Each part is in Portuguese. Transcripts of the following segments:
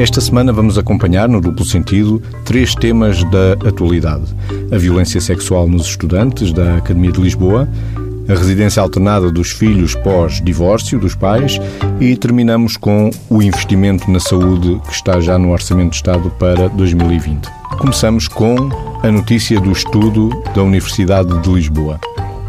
Esta semana vamos acompanhar, no duplo sentido, três temas da atualidade: a violência sexual nos estudantes da Academia de Lisboa, a residência alternada dos filhos pós-divórcio dos pais e terminamos com o investimento na saúde que está já no Orçamento de Estado para 2020. Começamos com a notícia do estudo da Universidade de Lisboa.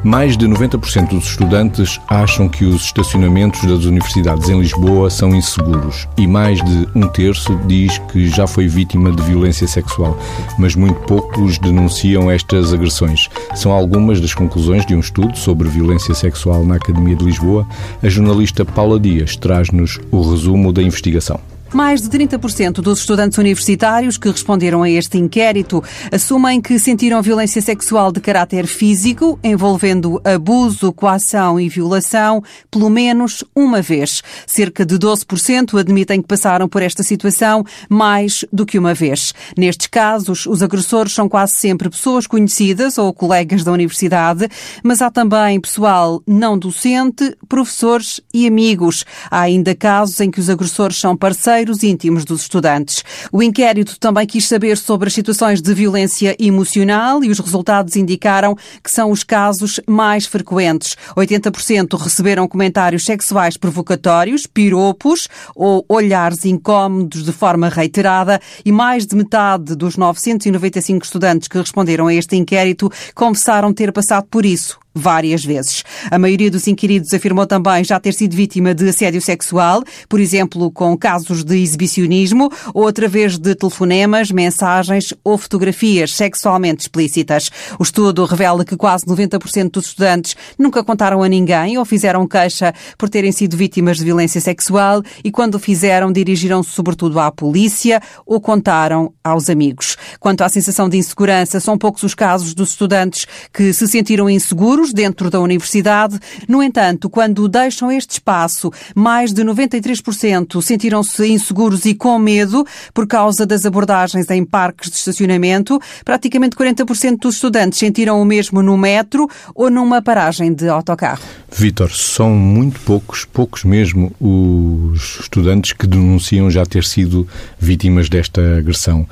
Mais de 90% dos estudantes acham que os estacionamentos das universidades em Lisboa são inseguros e mais de um terço diz que já foi vítima de violência sexual, mas muito poucos denunciam estas agressões. São algumas das conclusões de um estudo sobre violência sexual na Academia de Lisboa. A jornalista Paula Dias traz-nos o resumo da investigação. Mais de 30% dos estudantes universitários que responderam a este inquérito assumem que sentiram violência sexual de caráter físico, envolvendo abuso, coação e violação, pelo menos uma vez. Cerca de 12% admitem que passaram por esta situação mais do que uma vez. Nestes casos, os agressores são quase sempre pessoas conhecidas ou colegas da universidade, mas há também pessoal não docente, professores e amigos. Há ainda casos em que os agressores são parceiros parceiros íntimos dos estudantes. O inquérito também quis saber sobre as situações de violência emocional e os resultados indicaram que são os casos mais frequentes. 80% receberam comentários sexuais provocatórios, piropos ou olhares incómodos de forma reiterada e mais de metade dos 995 estudantes que responderam a este inquérito confessaram ter passado por isso várias vezes. A maioria dos inquiridos afirmou também já ter sido vítima de assédio sexual, por exemplo, com casos de exibicionismo ou através de telefonemas, mensagens ou fotografias sexualmente explícitas. O estudo revela que quase 90% dos estudantes nunca contaram a ninguém ou fizeram queixa por terem sido vítimas de violência sexual e quando o fizeram dirigiram-se sobretudo à polícia ou contaram aos amigos. Quanto à sensação de insegurança, são poucos os casos dos estudantes que se sentiram inseguros seguros dentro da universidade. No entanto, quando deixam este espaço, mais de 93% sentiram-se inseguros e com medo por causa das abordagens em parques de estacionamento. Praticamente 40% dos estudantes sentiram o mesmo no metro ou numa paragem de autocarro. Vítor, são muito poucos, poucos mesmo, os estudantes que denunciam já ter sido vítimas desta agressão.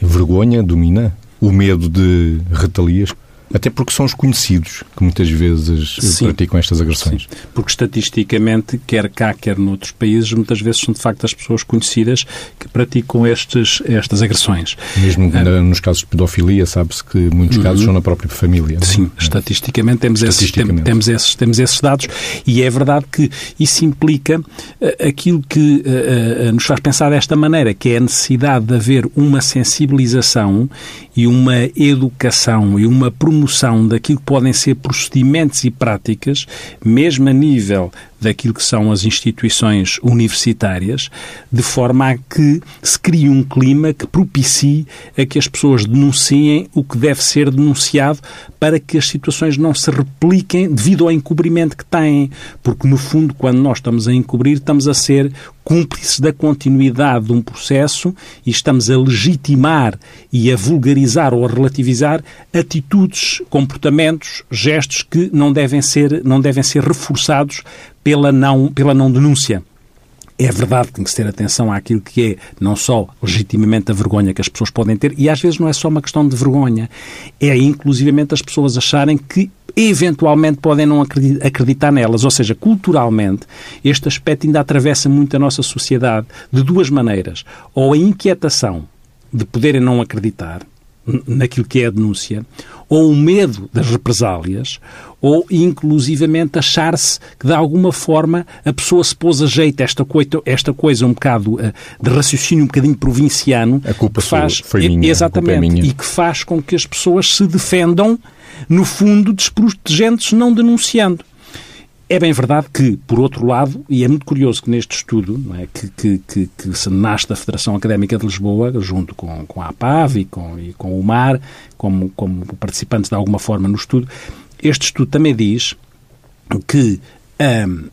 Vergonha domina? O medo de retalias? Até porque são os conhecidos que muitas vezes Sim. praticam estas agressões. Sim. Porque estatisticamente, quer cá, quer noutros países, muitas vezes são de facto as pessoas conhecidas que praticam estes, estas agressões. Mesmo ah. nos casos de pedofilia, sabe-se que muitos uhum. casos são na própria família. É? Sim, é? estatisticamente, temos, estatisticamente. Esses, temos, esses, temos esses dados e é verdade que isso implica uh, aquilo que uh, nos faz pensar desta maneira, que é a necessidade de haver uma sensibilização e uma educação e uma promoção promoção daquilo que podem ser procedimentos e práticas, mesmo a nível daquilo que são as instituições universitárias, de forma a que se crie um clima que propicie a que as pessoas denunciem o que deve ser denunciado para que as situações não se repliquem devido ao encobrimento que têm. Porque, no fundo, quando nós estamos a encobrir, estamos a ser cúmplices da continuidade de um processo e estamos a legitimar e a vulgarizar ou a relativizar atitudes, comportamentos, gestos que não devem ser, não devem ser reforçados pela não, pela não denúncia. É verdade que tem que se ter atenção àquilo que é não só legitimamente a vergonha que as pessoas podem ter, e às vezes não é só uma questão de vergonha, é inclusivamente as pessoas acharem que eventualmente podem não acreditar nelas. Ou seja, culturalmente, este aspecto ainda atravessa muito a nossa sociedade de duas maneiras. Ou a inquietação de poderem não acreditar naquilo que é a denúncia, ou o medo das represálias, ou inclusivamente achar-se que de alguma forma a pessoa se pôs a jeito esta coisa, esta coisa um bocado uh, de raciocínio um bocadinho provinciano. A culpa que faz, foi minha. Exatamente. É minha. E que faz com que as pessoas se defendam, no fundo, desprotegendo-se, não denunciando. É bem verdade que, por outro lado, e é muito curioso que neste estudo, é, que, que, que, que, se nasce da Federação Académica de Lisboa, junto com, com a APAV e com, e com o MAR, como, como participantes de alguma forma no estudo, este estudo também diz que, um,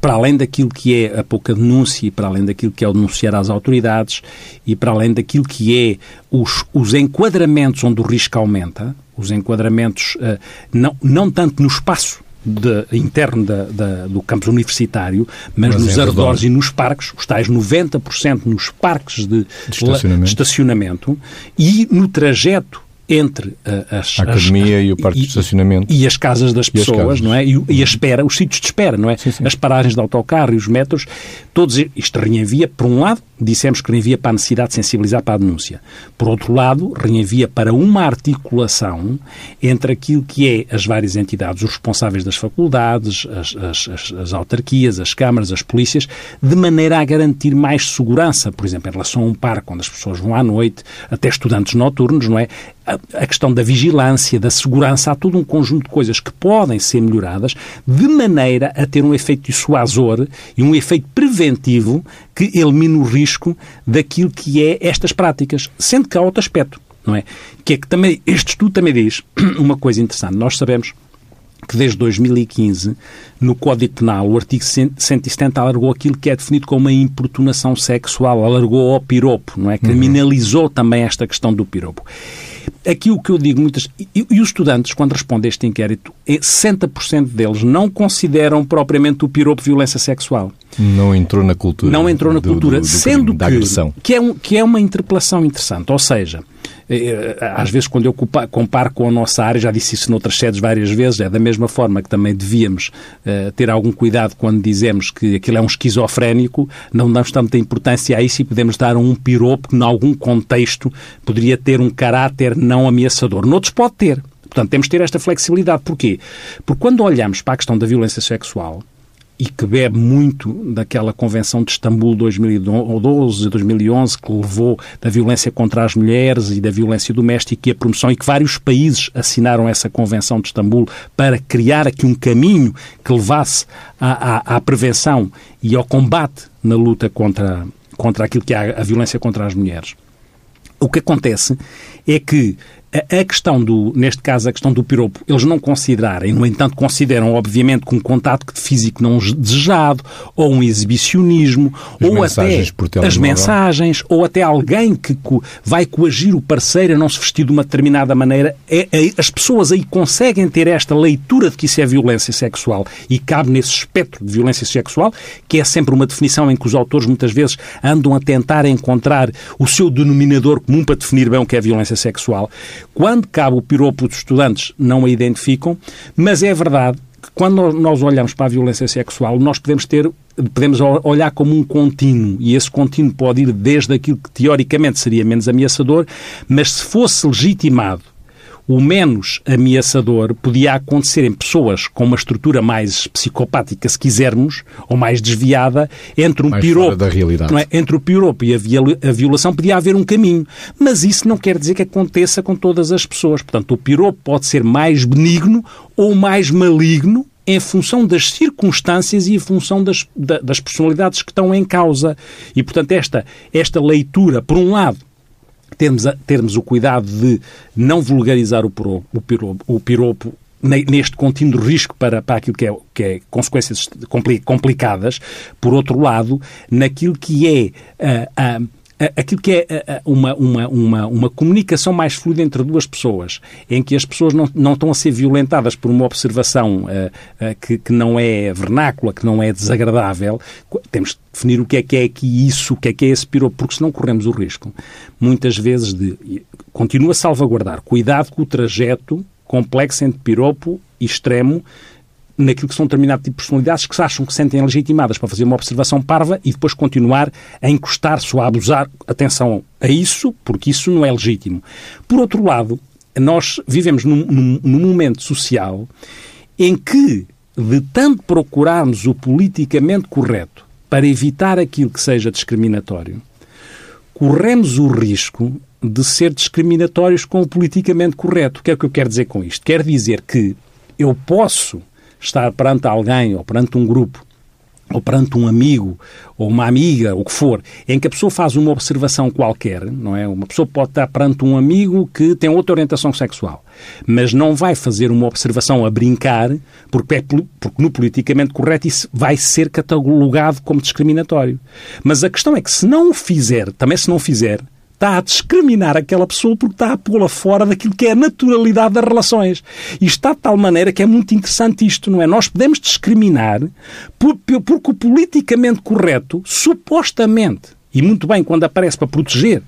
para além daquilo que é a pouca denúncia e para além daquilo que é o denunciar às autoridades e para além daquilo que é os, os enquadramentos onde o risco aumenta, os enquadramentos uh, não, não tanto no espaço de, interno da, da, do campus universitário, mas, mas nos arredores e nos parques, os tais 90% nos parques de, de estacionamento. de estacionamento e no trajeto entre as, a academia as, e o parque de estacionamento e as casas das pessoas, casas. não é? E, e, a espera, os sítios de espera, não é? Sim, sim. As paragens de autocarro e os metros, todos isto reenvia, por um lado, dissemos que reenvia para a necessidade de sensibilizar para a denúncia. Por outro lado, reenvia para uma articulação entre aquilo que é as várias entidades, os responsáveis das faculdades, as, as, as, as autarquias, as câmaras, as polícias, de maneira a garantir mais segurança, por exemplo, em relação a um parque onde as pessoas vão à noite, até estudantes noturnos, não é? A questão da vigilância, da segurança, há todo um conjunto de coisas que podem ser melhoradas de maneira a ter um efeito dissuasor e um efeito preventivo que elimine o risco daquilo que é estas práticas. Sendo que há outro aspecto, não é? Que é que também, este estudo também diz uma coisa interessante. Nós sabemos que desde 2015, no Código Penal, o artigo 170 alargou aquilo que é definido como uma importunação sexual, alargou ao piropo, não é? Uhum. Criminalizou uhum. também esta questão do piropo. Aqui o que eu digo muitas. E, e os estudantes, quando respondem a este inquérito, 60% é deles não consideram propriamente o piropo violência sexual. Não entrou na cultura. Não entrou na do, cultura, do, do sendo que, que, é um, que é uma interpelação interessante. Ou seja, eh, às vezes quando eu comparo com a nossa área, já disse isso noutras sedes várias vezes, é da mesma forma que também devíamos uh, ter algum cuidado quando dizemos que aquilo é um esquizofrénico, não damos tanta importância a isso e podemos dar um piropo que, em algum contexto, poderia ter um caráter não ameaçador. Noutros pode ter. Portanto, temos de ter esta flexibilidade. Porquê? Porque quando olhamos para a questão da violência sexual, e que bebe muito daquela Convenção de Istambul 2012 e 2011 que levou da violência contra as mulheres e da violência doméstica e a promoção e que vários países assinaram essa Convenção de Istambul para criar aqui um caminho que levasse à, à, à prevenção e ao combate na luta contra, contra aquilo que é a violência contra as mulheres. O que acontece é que a questão do, neste caso, a questão do piropo, eles não considerarem, no entanto, consideram, obviamente, que um contato físico não desejado, ou um exibicionismo, as ou até as mensagens, ou até alguém que co vai coagir o parceiro a não se vestir de uma determinada maneira. É, é, as pessoas aí conseguem ter esta leitura de que isso é violência sexual e cabe nesse espectro de violência sexual, que é sempre uma definição em que os autores muitas vezes andam a tentar encontrar o seu denominador comum para definir bem o que é violência sexual. Quando cabe o piropo, os estudantes não a identificam, mas é verdade que quando nós olhamos para a violência sexual, nós podemos ter podemos olhar como um contínuo e esse contínuo pode ir desde aquilo que teoricamente seria menos ameaçador, mas se fosse legitimado o menos ameaçador podia acontecer em pessoas com uma estrutura mais psicopática, se quisermos, ou mais desviada, entre um mais piropo, da realidade. Não é? entre o piropo e a, a violação podia haver um caminho. Mas isso não quer dizer que aconteça com todas as pessoas. Portanto, o piropo pode ser mais benigno ou mais maligno em função das circunstâncias e em função das, das personalidades que estão em causa. E, portanto, esta, esta leitura, por um lado, termos, termos o cuidado de não vulgarizar o, pro, o, piropo, o piropo neste contínuo risco para, para aquilo que é, que é consequências complicadas, por outro lado, naquilo que é uh, aquilo que é uma, uma, uma, uma comunicação mais fluida entre duas pessoas, em que as pessoas não, não estão a ser violentadas por uma observação uh, uh, que, que não é vernácula, que não é desagradável, temos de definir o que é que é aqui isso, o que é que é esse piropo, porque senão corremos o risco, muitas vezes, de. Continua a salvaguardar. Cuidado com o trajeto complexo entre piropo e extremo naquilo que são determinado tipo de personalidades que se acham que sentem legitimadas para fazer uma observação parva e depois continuar a encostar-se ou a abusar. Atenção a isso, porque isso não é legítimo. Por outro lado, nós vivemos num, num, num momento social em que, de tanto procurarmos o politicamente correto para evitar aquilo que seja discriminatório, corremos o risco de ser discriminatórios com o politicamente correto. O que é que eu quero dizer com isto? Quer dizer que eu posso estar perante alguém ou perante um grupo ou perante um amigo ou uma amiga, o que for, em que a pessoa faz uma observação qualquer, não é? Uma pessoa pode estar perante um amigo que tem outra orientação sexual, mas não vai fazer uma observação a brincar, porque, é, porque no politicamente correto isso vai ser catalogado como discriminatório. Mas a questão é que se não o fizer, também se não fizer, está a discriminar aquela pessoa porque está a pô-la fora daquilo que é a naturalidade das relações. E está de tal maneira que é muito interessante isto, não é? Nós podemos discriminar porque o politicamente correto, supostamente, e muito bem quando aparece para proteger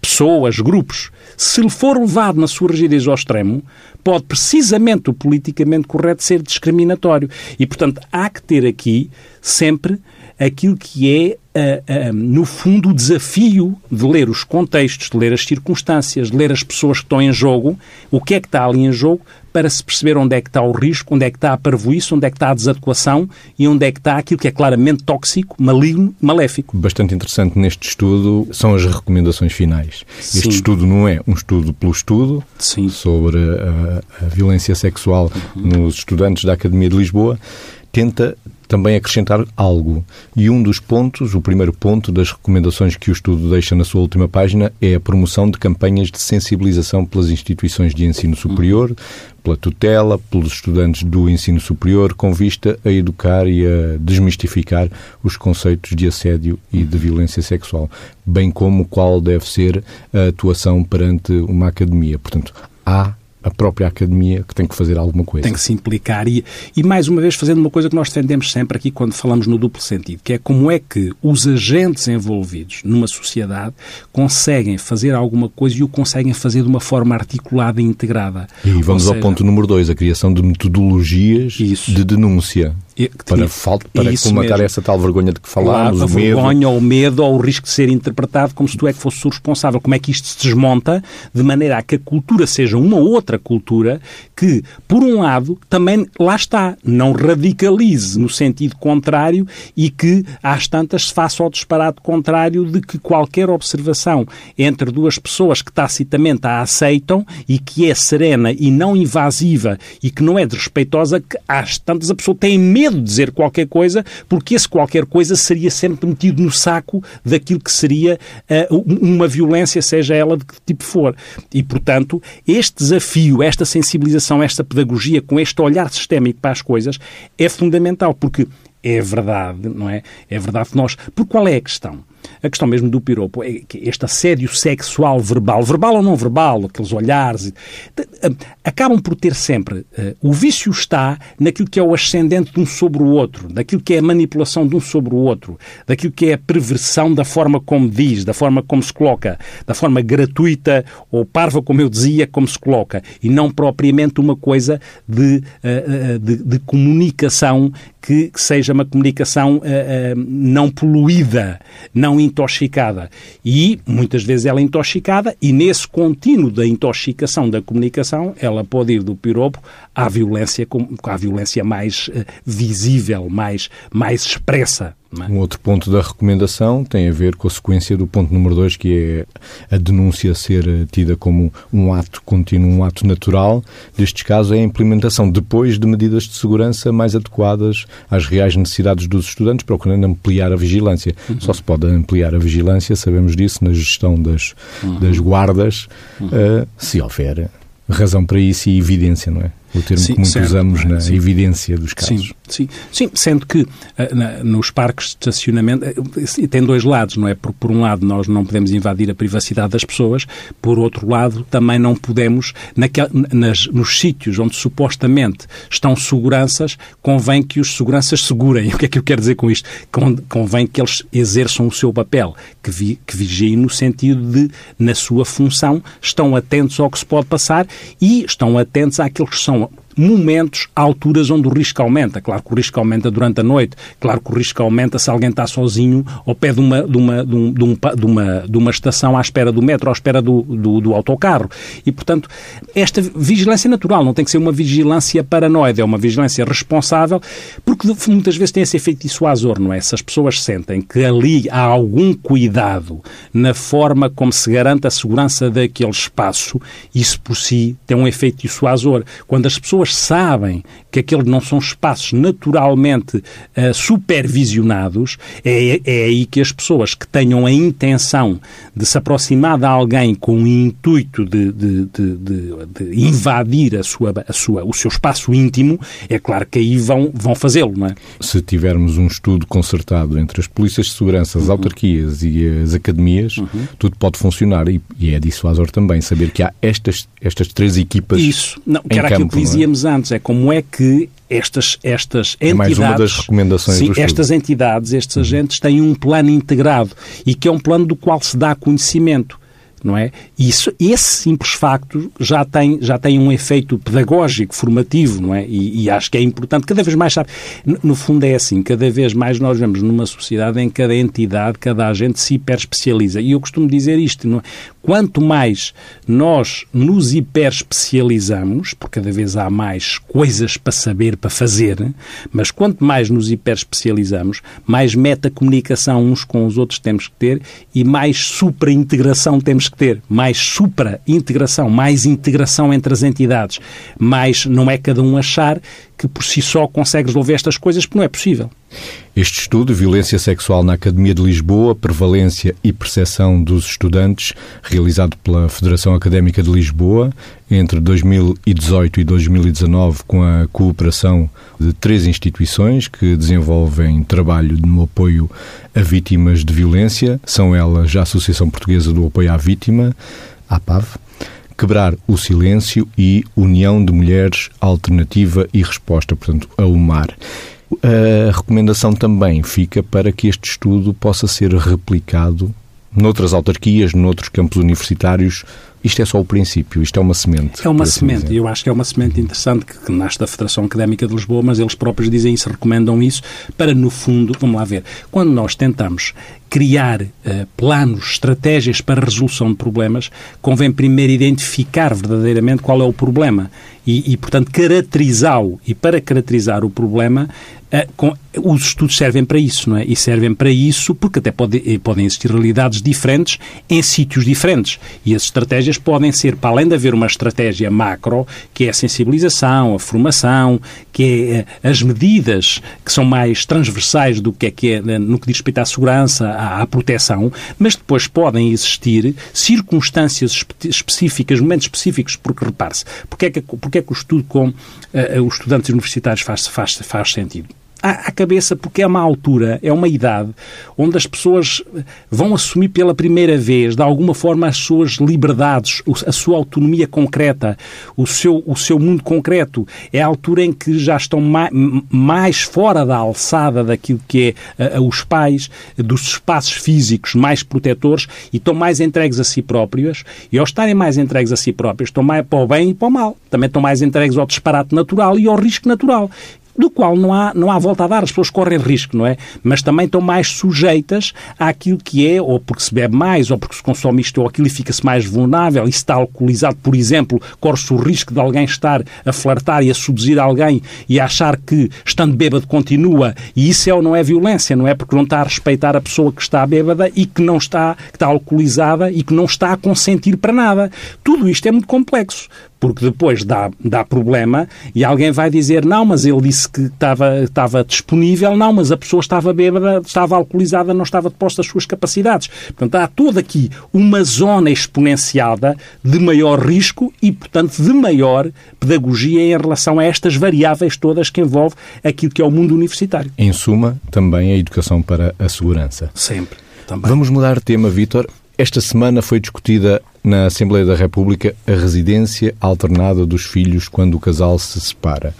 pessoas, grupos, se ele for levado na sua rigidez ao extremo, pode precisamente o politicamente correto ser discriminatório. E, portanto, há que ter aqui sempre aquilo que é, uh, uh, no fundo, o desafio de ler os contextos, de ler as circunstâncias, de ler as pessoas que estão em jogo, o que é que está ali em jogo, para se perceber onde é que está o risco, onde é que está a parvoíce, onde é que está a desadequação e onde é que está aquilo que é claramente tóxico, maligno, maléfico. Bastante interessante neste estudo são as recomendações finais. Sim. Este estudo não é um estudo pelo estudo Sim. sobre a, a violência sexual uhum. nos estudantes da Academia de Lisboa, tenta também acrescentar algo. E um dos pontos, o primeiro ponto das recomendações que o estudo deixa na sua última página é a promoção de campanhas de sensibilização pelas instituições de ensino superior, pela tutela, pelos estudantes do ensino superior, com vista a educar e a desmistificar os conceitos de assédio e de violência sexual, bem como qual deve ser a atuação perante uma academia. Portanto, há a própria academia que tem que fazer alguma coisa. Tem que se implicar e, e, mais uma vez, fazendo uma coisa que nós defendemos sempre aqui quando falamos no duplo sentido, que é como é que os agentes envolvidos numa sociedade conseguem fazer alguma coisa e o conseguem fazer de uma forma articulada e integrada. E vamos seja, ao ponto número dois, a criação de metodologias isso. de denúncia para, falta, para comatar mesmo. essa tal vergonha de que falámos, claro, a o vergonha ou o medo ou o risco de ser interpretado como se tu é que fosse o responsável. Como é que isto se desmonta de maneira a que a cultura seja uma outra cultura que, por um lado, também lá está, não radicalize no sentido contrário e que, às tantas, se faça o disparate contrário de que qualquer observação entre duas pessoas que tacitamente a aceitam e que é serena e não invasiva e que não é desrespeitosa, que às tantas a pessoa tem medo medo de dizer qualquer coisa, porque esse qualquer coisa seria sempre metido no saco daquilo que seria uh, uma violência, seja ela de que tipo for. E, portanto, este desafio, esta sensibilização, esta pedagogia, com este olhar sistémico para as coisas, é fundamental, porque é verdade, não é? É verdade que nós. Por qual é a questão? A questão mesmo do piropo é que este assédio sexual verbal, verbal ou não verbal, aqueles olhares, acabam por ter sempre. Uh, o vício está naquilo que é o ascendente de um sobre o outro, daquilo que é a manipulação de um sobre o outro, daquilo que é a perversão da forma como diz, da forma como se coloca, da forma gratuita ou parva, como eu dizia, como se coloca, e não propriamente uma coisa de, uh, de, de comunicação que, seja uma comunicação não poluída, não intoxicada. E muitas vezes ela é intoxicada, e nesse contínuo da intoxicação da comunicação, ela pode ir do piropo à violência, à violência mais uh, visível, mais, mais expressa. É? Um outro ponto da recomendação tem a ver com a sequência do ponto número 2, que é a denúncia ser eh, tida como um ato contínuo, um ato natural. Destes casos, é a implementação depois de medidas de segurança mais adequadas às reais necessidades dos estudantes, procurando ampliar a vigilância. Uhum. Só se pode ampliar a vigilância, sabemos disso, na gestão das, uhum. das guardas, uhum. uh, se houver razão para isso e evidência, não é? O termo sim, que muito certo, usamos na sim. evidência dos casos. Sim, sim, sim sendo que uh, na, nos parques de estacionamento uh, tem dois lados, não é? Por, por um lado, nós não podemos invadir a privacidade das pessoas, por outro lado, também não podemos, naquel, nas, nos sítios onde supostamente estão seguranças, convém que os seguranças segurem. O que é que eu quero dizer com isto? Convém que eles exerçam o seu papel, que, vi, que vigiem no sentido de, na sua função, estão atentos ao que se pode passar e estão atentos àqueles que são revoir. Momentos, alturas onde o risco aumenta. Claro que o risco aumenta durante a noite, claro que o risco aumenta se alguém está sozinho ao pé de uma, de uma, de um, de um, de uma, de uma estação à espera do metro, à espera do, do, do autocarro. E, portanto, esta vigilância natural não tem que ser uma vigilância paranoide, é uma vigilância responsável, porque muitas vezes tem esse efeito dissuasor, não é? Se as pessoas sentem que ali há algum cuidado na forma como se garante a segurança daquele espaço, isso por si tem um efeito dissuasor. Quando as pessoas pessoas sabem que aqueles não são espaços naturalmente uh, supervisionados, é, é aí que as pessoas que tenham a intenção de se aproximar de alguém com o intuito de, de, de, de, invadir a sua, a sua, o seu espaço íntimo, é claro que aí vão, vão fazê-lo, não é? Se tivermos um estudo concertado entre as polícias de segurança, as uhum. autarquias e as academias, uhum. tudo pode funcionar e, e é dissuasor também saber que há estas, estas três equipas Isso, não, que era campo, aquilo que é? Dizíamos é? antes, é como é que estas, estas entidades. É mais uma das recomendações sim, estas entidades, estes agentes têm um plano integrado e que é um plano do qual se dá conhecimento não é? Isso, esse simples facto já tem, já tem um efeito pedagógico, formativo, não é? E, e acho que é importante, cada vez mais, sabe, no, no, fundo é assim, cada vez mais nós vemos numa sociedade em que cada entidade, cada agente se hiperespecializa. E eu costumo dizer isto, não é? Quanto mais nós nos hiperespecializamos, porque cada vez há mais coisas para saber, para fazer, mas quanto mais nos hiperespecializamos, mais metacomunicação uns com os outros temos que ter e mais superintegração temos que ter. Mais supra-integração, mais integração entre as entidades. Mais não é cada um achar que por si só consegue resolver estas coisas, porque não é possível. Este estudo, Violência Sexual na Academia de Lisboa, Prevalência e Percepção dos Estudantes, realizado pela Federação Académica de Lisboa entre 2018 e 2019, com a cooperação de três instituições que desenvolvem trabalho no apoio a vítimas de violência. São elas a Associação Portuguesa do Apoio à Vítima, APAV, Quebrar o Silêncio e União de Mulheres Alternativa e Resposta, portanto, a UMAR. A recomendação também fica para que este estudo possa ser replicado noutras autarquias, noutros campos universitários, isto é só o princípio, isto é uma semente. É uma assim semente, e eu acho que é uma semente interessante que, que, nasce da Federação Académica de Lisboa, mas eles próprios dizem isso, recomendam isso, para no fundo, vamos lá ver, quando nós tentamos criar uh, planos, estratégias para resolução de problemas, convém primeiro identificar verdadeiramente qual é o problema e, e portanto, caracterizá-lo. E para caracterizar o problema, uh, com, os estudos servem para isso, não é? E servem para isso porque até pode, eh, podem existir realidades diferentes em sítios diferentes. E as estratégias podem ser, para além de haver uma estratégia macro, que é a sensibilização, a formação, que é as medidas que são mais transversais do que é que é no que diz respeito à segurança, à, à proteção, mas depois podem existir circunstâncias espe específicas, momentos específicos, porque repare-se, porque, é que, porque é que o estudo com uh, os estudantes universitários faz, faz, faz sentido? À, cabeça, porque é uma altura, é uma idade onde as pessoas vão assumir pela primeira vez, de alguma forma, as suas liberdades, a sua autonomia concreta, o seu, o seu mundo concreto. É a altura em que já estão mais, mais fora da alçada daquilo que é a, os pais, dos espaços físicos mais protetores e estão mais entregues a si próprios. E ao estarem mais entregues a si próprios, estão mais para o bem e para o mal. Também estão mais entregues ao disparate natural e ao risco natural do qual não há, não há volta a dar, as pessoas correm risco, não é? Mas também estão mais sujeitas àquilo que é, ou porque se bebe mais, ou porque se consome isto ou aquilo e fica-se mais vulnerável, e se está alcoolizado, por exemplo, corre-se o risco de alguém estar a flertar e a seduzir alguém e a achar que, estando bêbado, continua, e isso é ou não é violência, não é? Porque não está a respeitar a pessoa que está bêbada e que não está, que está alcoolizada e que não está a consentir para nada. Tudo isto é muito complexo porque depois dá, dá problema e alguém vai dizer não, mas ele disse que estava, estava disponível, não, mas a pessoa estava bêbada, estava alcoolizada, não estava deposta as suas capacidades. Portanto, há toda aqui uma zona exponenciada de maior risco e, portanto, de maior pedagogia em relação a estas variáveis todas que envolve aquilo que é o mundo universitário. Em suma, também a educação para a segurança. Sempre. Também. Vamos mudar de tema, Vítor. Esta semana foi discutida na Assembleia da República a residência alternada dos filhos quando o casal se separa.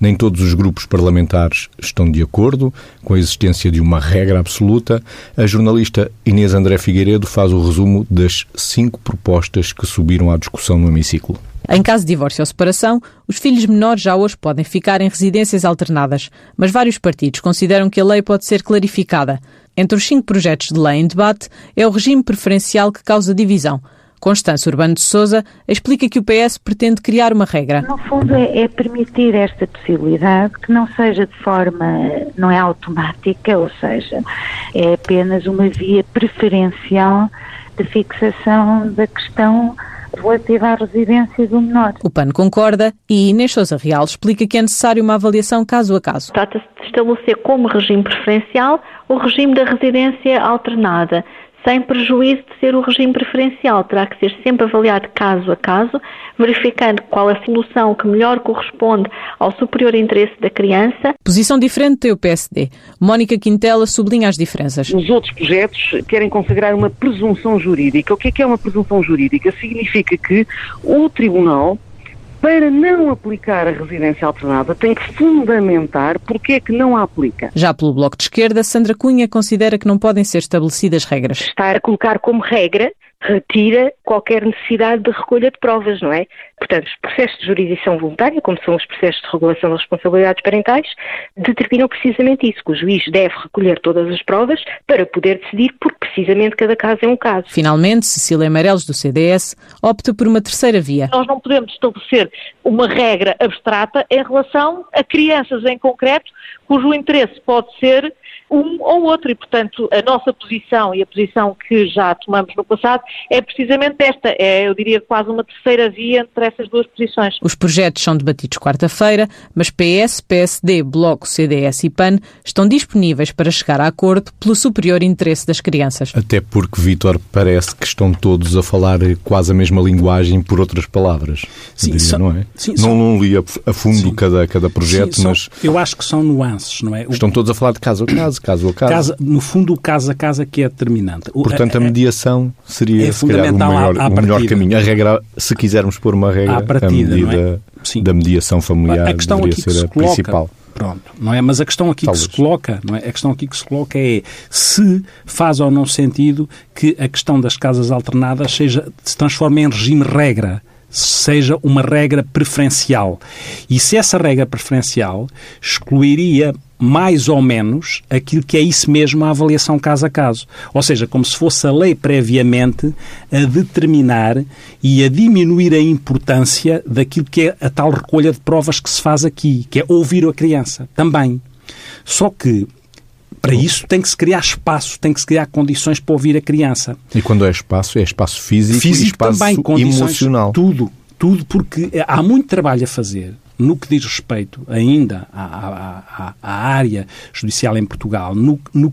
Nem todos os grupos parlamentares estão de acordo com a existência de uma regra absoluta. A jornalista Inês André Figueiredo faz o resumo das cinco propostas que subiram à discussão no hemiciclo. Em caso de divórcio ou separação, os filhos menores já hoje podem ficar em residências alternadas, mas vários partidos consideram que a lei pode ser clarificada. Entre os cinco projetos de lei em debate é o regime preferencial que causa divisão. Constância Urbano de Souza explica que o PS pretende criar uma regra. No fundo é, é, permitir esta possibilidade que não seja de forma, não é automática, ou seja, é apenas uma via preferencial de fixação da questão relativa à residência do menor. O PAN concorda e Inês Sousa Real explica que é necessário uma avaliação caso a caso. Trata-se de estabelecer como regime preferencial o regime da residência alternada sem prejuízo de ser o regime preferencial. Terá que ser sempre avaliado caso a caso, verificando qual a solução que melhor corresponde ao superior interesse da criança. Posição diferente tem o PSD. Mónica Quintela sublinha as diferenças. Os outros projetos querem consagrar uma presunção jurídica. O que é que é uma presunção jurídica? Significa que o Tribunal para não aplicar a residência alternada, tem que fundamentar porque é que não a aplica. Já pelo Bloco de Esquerda, Sandra Cunha considera que não podem ser estabelecidas regras. Estar a colocar como regra retira qualquer necessidade de recolha de provas, não é? Portanto, os processos de jurisdição voluntária, como são os processos de regulação das responsabilidades parentais, determinam precisamente isso, que o juiz deve recolher todas as provas para poder decidir, porque precisamente cada caso é um caso. Finalmente, Cecília Amarelos, do CDS, opta por uma terceira via. Nós não podemos estabelecer uma regra abstrata em relação a crianças em concreto, cujo interesse pode ser um ou outro. E, portanto, a nossa posição e a posição que já tomamos no passado é precisamente esta. É, eu diria, quase uma terceira via entre essas duas posições. Os projetos são debatidos quarta-feira, mas PS, PSD, Bloco, CDS e PAN estão disponíveis para chegar a acordo pelo superior interesse das crianças. Até porque, Vítor, parece que estão todos a falar quase a mesma linguagem por outras palavras. Sim, diria, são, não é? Sim, não, não li a, fundo sim. cada, cada projeto, sim, mas... eu acho que são nuances, não é? Estão todos a falar de caso a caso, caso a caso. Casa, no fundo, o caso a casa que é determinante. Portanto, a, mediação seria é fundamental o, maior, à, à o melhor caminho. A regra, se quisermos pôr uma regra, partida, a medida é? da mediação familiar a questão deveria ser a coloca, principal. Pronto, não é? Mas a questão aqui Talvez. que se coloca, não é? A questão aqui que se coloca é se faz ou não sentido que a questão das casas alternadas seja, se transforme em regime regra seja uma regra preferencial. E se essa regra preferencial excluiria mais ou menos aquilo que é isso mesmo a avaliação caso a caso. Ou seja, como se fosse a lei previamente a determinar e a diminuir a importância daquilo que é a tal recolha de provas que se faz aqui, que é ouvir a criança também. Só que para isso tem que se criar espaço, tem que se criar condições para ouvir a criança. E quando é espaço, é espaço físico, físico e espaço também, emocional. Tudo, tudo, porque há muito trabalho a fazer no que diz respeito ainda à, à, à área judicial em Portugal, no, no,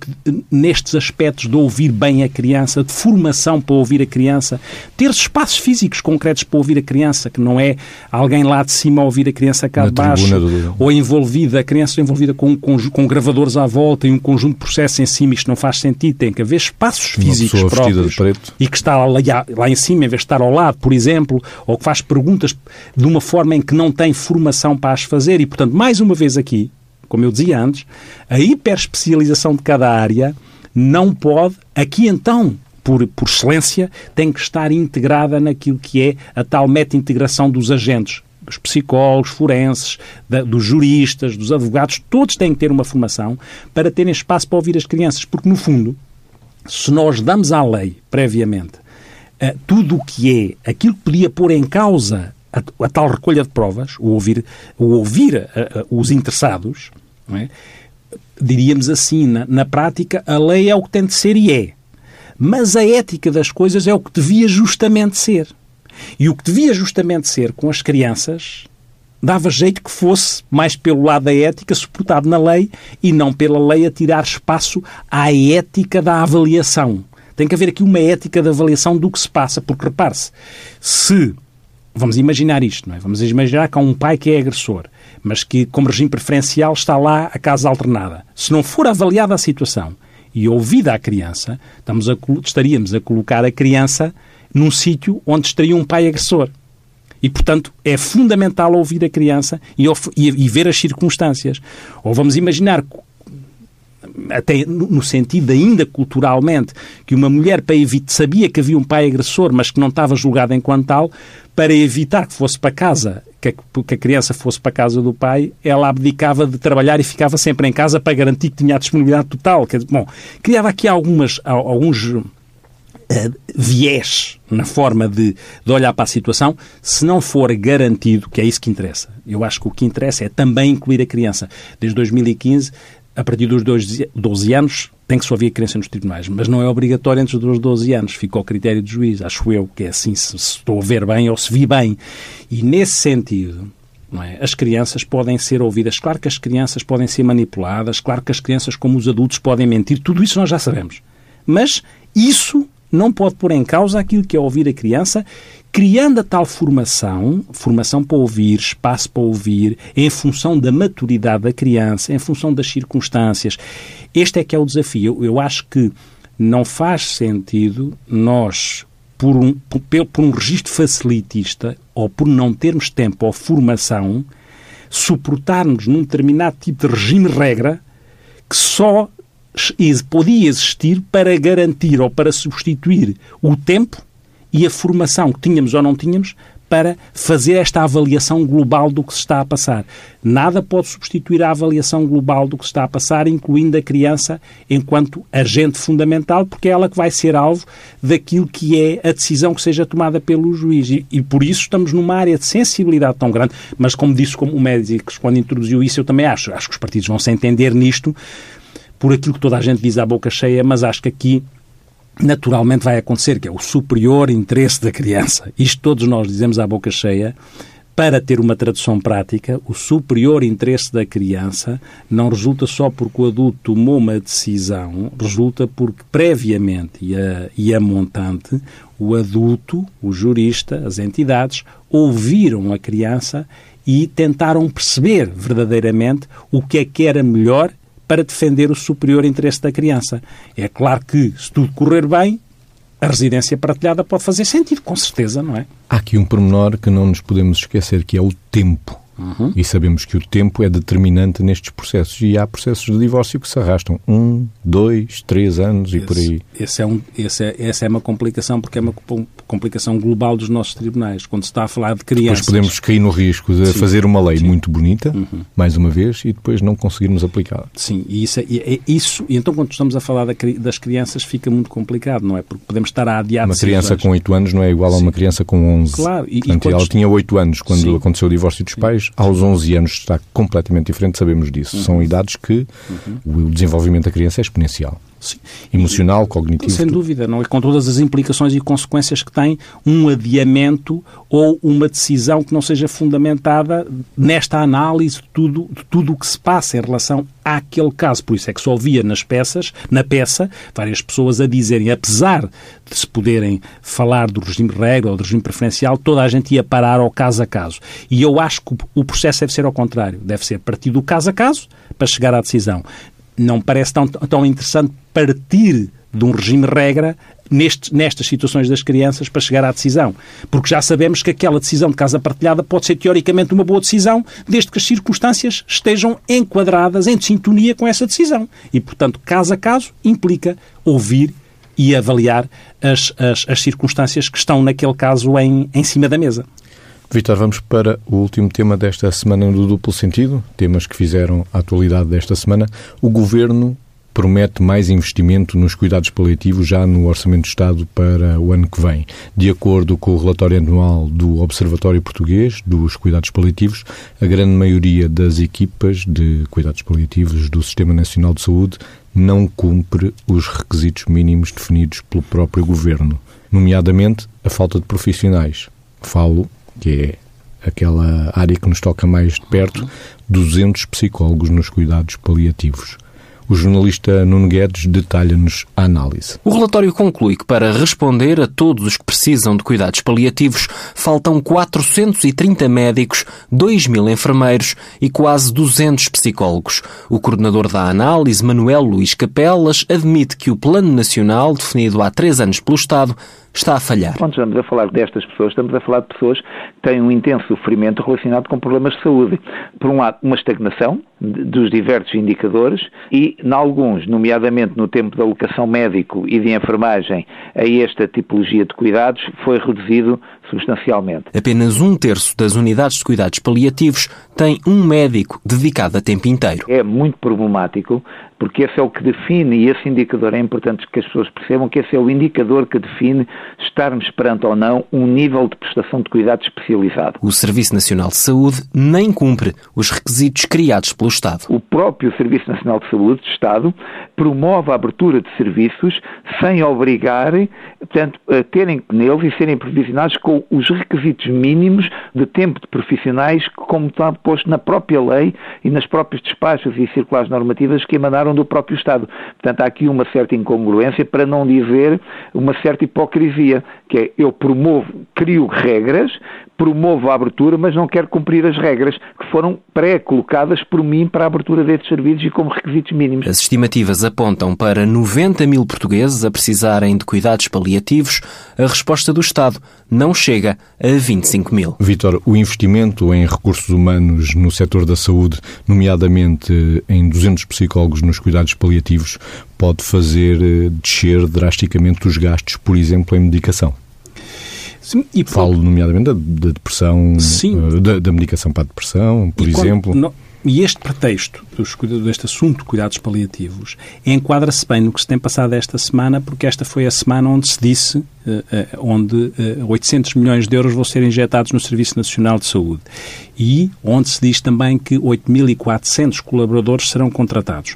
nestes aspectos de ouvir bem a criança, de formação para ouvir a criança, ter espaços físicos concretos para ouvir a criança, que não é alguém lá de cima a ouvir a criança cá de baixo, do... ou envolvida, a criança envolvida com, com, com, gravadores à volta e um conjunto de processos em cima, isto não faz sentido, tem que haver espaços físicos próprios e que está lá, lá em cima, em vez de estar ao lado, por exemplo, ou que faz perguntas de uma forma em que não tem formação formação para as fazer e, portanto, mais uma vez aqui, como eu dizia antes, a hiperespecialização de cada área não pode, aqui então, por, por excelência, tem que estar integrada naquilo que é a tal meta-integração dos agentes, dos psicólogos, forenses, da, dos juristas, dos advogados, todos têm que ter uma formação para terem espaço para ouvir as crianças, porque, no fundo, se nós damos à lei, previamente, uh, tudo o que é aquilo que podia pôr em causa a, a tal recolha de provas, o ouvir, o ouvir a, a, os interessados, é? diríamos assim, na, na prática, a lei é o que tem de ser e é. Mas a ética das coisas é o que devia justamente ser. E o que devia justamente ser com as crianças dava jeito que fosse mais pelo lado da ética suportado na lei e não pela lei a tirar espaço à ética da avaliação. Tem que haver aqui uma ética da avaliação do que se passa, porque repare-se, se Vamos imaginar isto, não é? Vamos imaginar que há um pai que é agressor, mas que, como regime preferencial, está lá a casa alternada. Se não for avaliada a situação e ouvida a criança, estamos a, estaríamos a colocar a criança num sítio onde estaria um pai agressor. E, portanto, é fundamental ouvir a criança e, e, e ver as circunstâncias. Ou vamos imaginar até no sentido ainda culturalmente, que uma mulher para evitar, sabia que havia um pai agressor, mas que não estava julgado enquanto tal, para evitar que fosse para casa, que a, criança fosse para casa do pai, ela abdicava de trabalhar e ficava sempre em casa para garantir que tinha a disponibilidade total. Bom, criava aqui algumas, alguns uh, viés na forma de, de, olhar para a situação, se não for garantido, que é isso que interessa. Eu acho que o que interessa é também incluir a criança. Desde 2015 a partir dos 12 anos tem que ouvir a crença nos tribunais, mas não é obrigatório entre os 12 anos, fica ao critério do juiz, acho eu, que é assim, se, se estou a ver bem ou se vi bem. E nesse sentido, é? As crianças podem ser ouvidas, claro que as crianças podem ser manipuladas, claro que as crianças, como os adultos, podem mentir, tudo isso nós já sabemos. Mas isso não pode pôr em causa aquilo que é ouvir a criança, criando a tal formação, formação para ouvir, espaço para ouvir, em função da maturidade da criança, em função das circunstâncias. Este é que é o desafio. Eu acho que não faz sentido nós, por um, por, por um registro facilitista, ou por não termos tempo ou formação, suportarmos num determinado tipo de regime-regra que só podia existir para garantir ou para substituir o tempo e a formação que tínhamos ou não tínhamos para fazer esta avaliação global do que se está a passar. Nada pode substituir a avaliação global do que se está a passar, incluindo a criança enquanto agente fundamental, porque é ela que vai ser alvo daquilo que é a decisão que seja tomada pelo juiz. E, e por isso estamos numa área de sensibilidade tão grande. Mas, como disse como o médico quando introduziu isso, eu também acho. Acho que os partidos vão se entender nisto por aquilo que toda a gente diz à boca cheia, mas acho que aqui naturalmente vai acontecer, que é o superior interesse da criança. Isto todos nós dizemos à boca cheia, para ter uma tradução prática, o superior interesse da criança não resulta só porque o adulto tomou uma decisão, resulta porque previamente e a, e a montante, o adulto, o jurista, as entidades, ouviram a criança e tentaram perceber verdadeiramente o que é que era melhor para defender o superior interesse da criança. É claro que, se tudo correr bem, a residência partilhada pode fazer sentido, com certeza, não é? Há aqui um pormenor que não nos podemos esquecer, que é o tempo. Uhum. E sabemos que o tempo é determinante nestes processos. E há processos de divórcio que se arrastam um, dois, três anos e esse, por aí. Esse é um, esse é, essa é uma complicação, porque é uma complicação global dos nossos tribunais. Quando se está a falar de crianças. Depois podemos cair no risco de Sim. fazer uma lei Sim. muito bonita, uhum. mais uma vez, e depois não conseguirmos aplicá-la. Sim, e isso, é, é isso. E então, quando estamos a falar da, das crianças, fica muito complicado, não é? Porque podemos estar a adiar Uma criança com 8 anos não é igual Sim. a uma criança com 11. Claro, e, Portanto, e ela tinha 8 anos quando aconteceu o divórcio dos pais, aos 11 anos está completamente diferente, sabemos disso. Uhum. São idades que uhum. o desenvolvimento da criança é exponencial. Sim. Emocional, cognitivo. Sem tudo. dúvida, não é? Com todas as implicações e consequências que tem um adiamento ou uma decisão que não seja fundamentada nesta análise de tudo, de tudo o que se passa em relação àquele caso. Por isso é que só via nas peças, na peça, várias pessoas a dizerem, apesar de se poderem falar do regime regra ou do regime preferencial, toda a gente ia parar ao caso a caso. E eu acho que o processo deve ser ao contrário. Deve ser partir do caso a caso para chegar à decisão não parece tão, tão interessante partir de um regime-regra neste, nestas situações das crianças para chegar à decisão. Porque já sabemos que aquela decisão de casa partilhada pode ser teoricamente uma boa decisão, desde que as circunstâncias estejam enquadradas em sintonia com essa decisão. E, portanto, caso a caso, implica ouvir e avaliar as, as, as circunstâncias que estão, naquele caso, em, em cima da mesa. Vitor, vamos para o último tema desta semana do duplo sentido, temas que fizeram a atualidade desta semana. O Governo promete mais investimento nos cuidados paliativos já no Orçamento do Estado para o ano que vem. De acordo com o relatório anual do Observatório Português dos Cuidados Paliativos, a grande maioria das equipas de cuidados paliativos do Sistema Nacional de Saúde não cumpre os requisitos mínimos definidos pelo próprio Governo, nomeadamente a falta de profissionais. Falo que é aquela área que nos toca mais de perto, 200 psicólogos nos cuidados paliativos. O jornalista Nuno Guedes detalha-nos a análise. O relatório conclui que, para responder a todos os que precisam de cuidados paliativos, faltam 430 médicos, 2 mil enfermeiros e quase 200 psicólogos. O coordenador da análise, Manuel Luís Capelas, admite que o Plano Nacional, definido há três anos pelo Estado, está a falhar. Quando estamos a falar destas pessoas, estamos a falar de pessoas que têm um intenso sofrimento relacionado com problemas de saúde. Por um lado, uma estagnação dos diversos indicadores e, em alguns, nomeadamente no tempo da alocação médico e de enfermagem a esta tipologia de cuidados, foi reduzido substancialmente. Apenas um terço das unidades de cuidados paliativos tem um médico dedicado a tempo inteiro. É muito problemático porque esse é o que define, e esse indicador é importante que as pessoas percebam que esse é o indicador que define estarmos perante ou não um nível de prestação de cuidado especializado. O Serviço Nacional de Saúde nem cumpre os requisitos criados pelo Estado. O próprio Serviço Nacional de Saúde, de Estado, promove a abertura de serviços sem obrigarem, portanto, a terem neles e serem provisionados com os requisitos mínimos de tempo de profissionais, como está posto na própria lei e nas próprios despachos e circulares normativas que emanaram do próprio Estado. Portanto, há aqui uma certa incongruência, para não dizer uma certa hipocrisia, que é eu promovo, crio regras, promovo a abertura, mas não quero cumprir as regras que foram pré-colocadas por mim para a abertura destes serviços e como requisitos mínimos. As estimativas apontam para 90 mil portugueses a precisarem de cuidados paliativos. A resposta do Estado não chega a 25 mil. Vítor, o investimento em recursos humanos no setor da saúde, nomeadamente em 200 psicólogos nos cuidados paliativos, pode fazer eh, descer drasticamente os gastos, por exemplo, em medicação. Sim, e Falo, nomeadamente, da, da depressão, Sim. Eh, da, da, medicação para a depressão, por e exemplo. Quando, e este pretexto dos, deste assunto de cuidados paliativos enquadra-se bem no que se tem passado esta semana, porque esta foi a semana onde se disse onde 800 milhões de euros vão ser injetados no Serviço Nacional de Saúde e onde se diz também que 8.400 colaboradores serão contratados.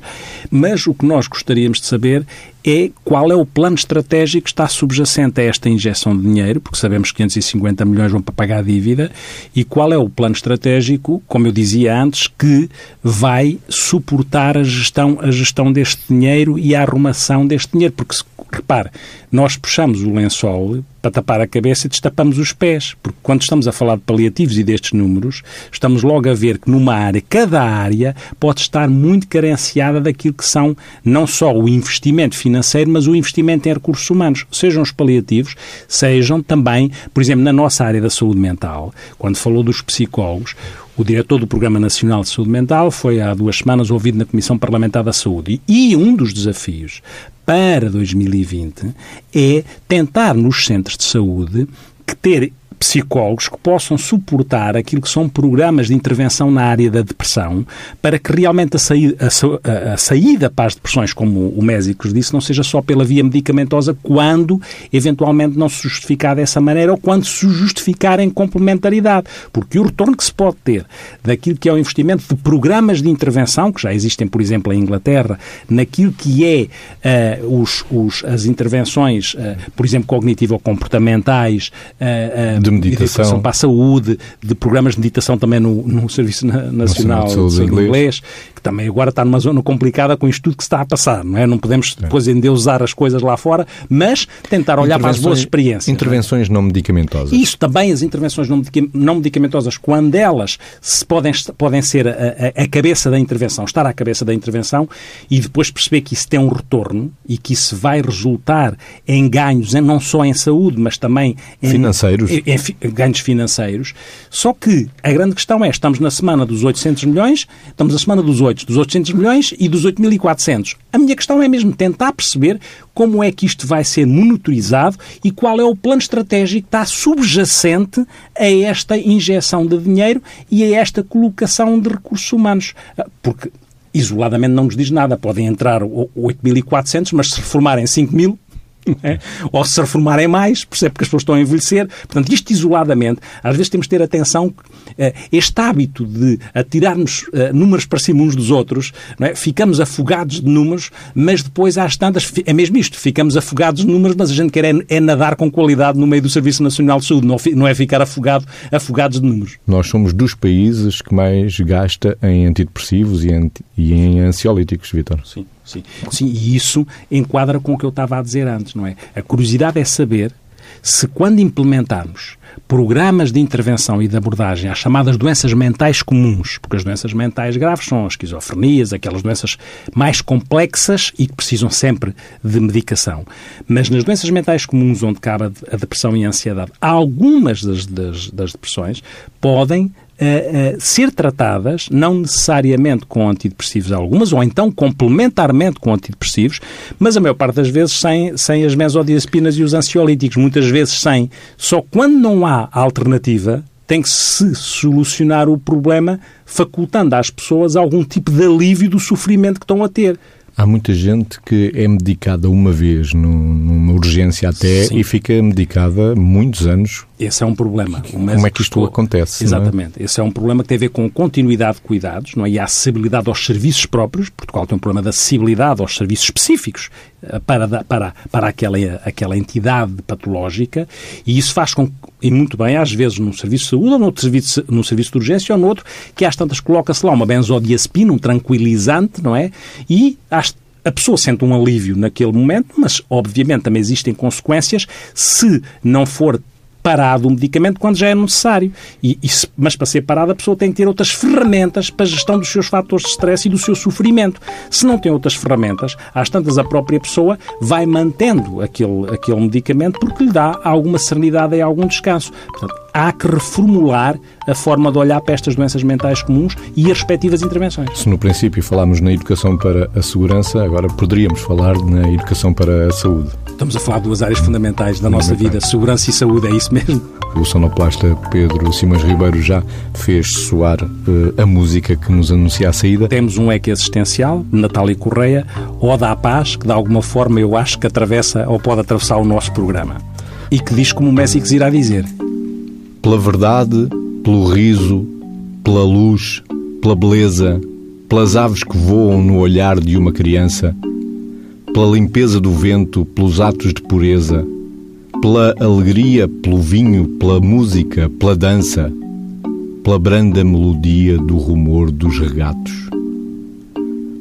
Mas o que nós gostaríamos de saber é qual é o plano estratégico que está subjacente a esta injeção de dinheiro, porque sabemos que 550 milhões vão para pagar a dívida, e qual é o plano estratégico, como eu dizia antes, que vai suportar a gestão, a gestão deste dinheiro e a arrumação deste dinheiro. Porque, repare, nós puxamos o lençol para tapar a cabeça destapamos os pés, porque quando estamos a falar de paliativos e destes números, estamos logo a ver que numa área, cada área pode estar muito carenciada daquilo que são não só o investimento financeiro, mas o investimento em recursos humanos, sejam os paliativos, sejam também, por exemplo, na nossa área da saúde mental, quando falou dos psicólogos, o diretor do Programa Nacional de Saúde Mental foi há duas semanas ouvido na Comissão Parlamentar da Saúde. E um dos desafios para 2020 é tentar nos centros de saúde que ter psicólogos que possam suportar aquilo que são programas de intervenção na área da depressão para que realmente a saída, a, a saída para as depressões, como o Mésicos disse, não seja só pela via medicamentosa quando eventualmente não se justificar dessa maneira ou quando se justificar em complementaridade. Porque o retorno que se pode ter daquilo que é o investimento de programas de intervenção, que já existem, por exemplo, em Inglaterra, naquilo que é uh, os, os, as intervenções, uh, por exemplo, cognitivo-comportamentais, uh, de meditação. para a saúde, de programas de meditação também no, no Serviço Nacional, Nacional de Saúde, de Saúde inglês. que também agora está numa zona complicada com isto tudo que se está a passar, não é? Não podemos depois endeusar as coisas lá fora, mas tentar olhar para as boas experiências. Intervenções não, medicamentosas. Isso também, as intervenções não, não medicamentosas, quando elas se podem, podem ser a, a, a cabeça da intervenção, estar à cabeça da intervenção e depois perceber que isso tem um retorno e que isso vai resultar em ganhos, não só em saúde, mas também em, financeiros. Em ganhos financeiros. Só que a grande questão é, estamos na semana dos 800 milhões, estamos na semana dos 8, dos 800 milhões e dos 8.400. A minha questão é mesmo tentar perceber como é que isto vai ser monitorizado e qual é o plano estratégico que está subjacente a esta injeção de dinheiro e a esta colocação de recursos humanos. Porque isoladamente não nos diz nada. Podem entrar 8.400, mas se reformarem 5.000, é? ou se reformarem mais, percebe que as pessoas estão a envelhecer. Portanto, isto isoladamente, às vezes temos de ter atenção eh, este hábito de atirarmos eh, números para cima uns dos outros, é? ficamos afogados de números, mas depois às tantas, é mesmo isto, ficamos afogados de números, mas a gente quer é, é nadar com qualidade no meio do Serviço Nacional de Saúde, não, não é ficar afogado, afogados de números. Nós somos dos países que mais gasta em antidepressivos e, anti, e em ansiolíticos, Vitor. Sim. Sim. Sim, e isso enquadra com o que eu estava a dizer antes, não é? A curiosidade é saber se quando implementarmos programas de intervenção e de abordagem às chamadas doenças mentais comuns, porque as doenças mentais graves são as esquizofrenias, aquelas doenças mais complexas e que precisam sempre de medicação. Mas nas doenças mentais comuns, onde cabe a depressão e a ansiedade, algumas das, das, das depressões podem uh, ser tratadas, não necessariamente com antidepressivos algumas, ou então complementarmente com antidepressivos, mas a maior parte das vezes sem, sem as mesodiazepinas e os ansiolíticos, muitas vezes sem. Só quando não há alternativa, tem que se solucionar o problema facultando às pessoas algum tipo de alívio do sofrimento que estão a ter. Há muita gente que é medicada uma vez numa urgência até Sim. e fica medicada muitos anos. Esse é um problema. Como é que isto acontece? É? Exatamente. É? Esse é um problema que tem a ver com continuidade de cuidados não é? e a acessibilidade aos serviços próprios. Portugal tem um problema de acessibilidade aos serviços específicos para, para, para aquela, aquela entidade patológica e isso faz com, e muito bem, às vezes num serviço de saúde ou serviço, num serviço de urgência ou no outro, que às tantas coloca-se lá uma benzodiazepina, um tranquilizante, não é? E às a pessoa sente um alívio naquele momento, mas obviamente também existem consequências se não for parado o medicamento quando já é necessário. E, e, mas para ser parado a pessoa tem que ter outras ferramentas para a gestão dos seus fatores de stress e do seu sofrimento. Se não tem outras ferramentas, às tantas a própria pessoa vai mantendo aquele, aquele medicamento porque lhe dá alguma serenidade e algum descanso. Portanto, há que reformular a forma de olhar para estas doenças mentais comuns e as respectivas intervenções. Se no princípio falámos na educação para a segurança, agora poderíamos falar na educação para a saúde. Estamos a falar de duas áreas fundamentais da nossa vida, segurança e saúde, é isso mesmo? O sonoplasta Pedro Simões Ribeiro já fez soar uh, a música que nos anuncia a saída. Temos um eco existencial, Natália Correia, Oda à Paz, que de alguma forma eu acho que atravessa ou pode atravessar o nosso programa. E que diz como o Messi irá dizer. Pela verdade, pelo riso, pela luz, pela beleza, pelas aves que voam no olhar de uma criança, pela limpeza do vento, pelos atos de pureza, pela alegria, pelo vinho, pela música, pela dança, pela branda melodia do rumor dos regatos,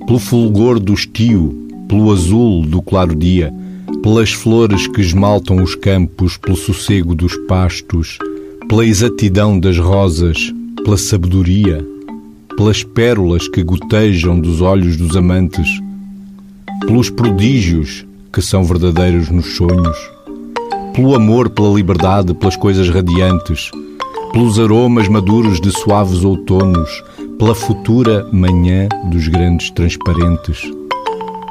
pelo fulgor do estio, pelo azul do claro dia, pelas flores que esmaltam os campos, pelo sossego dos pastos, pela exatidão das rosas, pela sabedoria, pelas pérolas que gotejam dos olhos dos amantes, pelos prodígios que são verdadeiros nos sonhos, pelo amor pela liberdade, pelas coisas radiantes, pelos aromas maduros de suaves outonos, pela futura manhã dos grandes transparentes,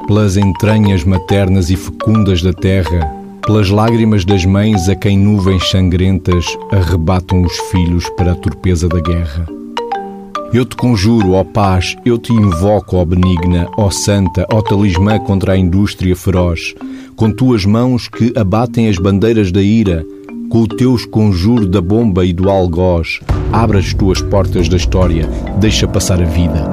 pelas entranhas maternas e fecundas da terra, pelas lágrimas das mães a quem nuvens sangrentas arrebatam os filhos para a torpeza da guerra eu te conjuro, ó paz, eu te invoco, ó benigna, ó santa, ó talismã contra a indústria feroz, com tuas mãos que abatem as bandeiras da ira, com o teu conjuro da bomba e do algoz, abre as tuas portas da história, deixa passar a vida.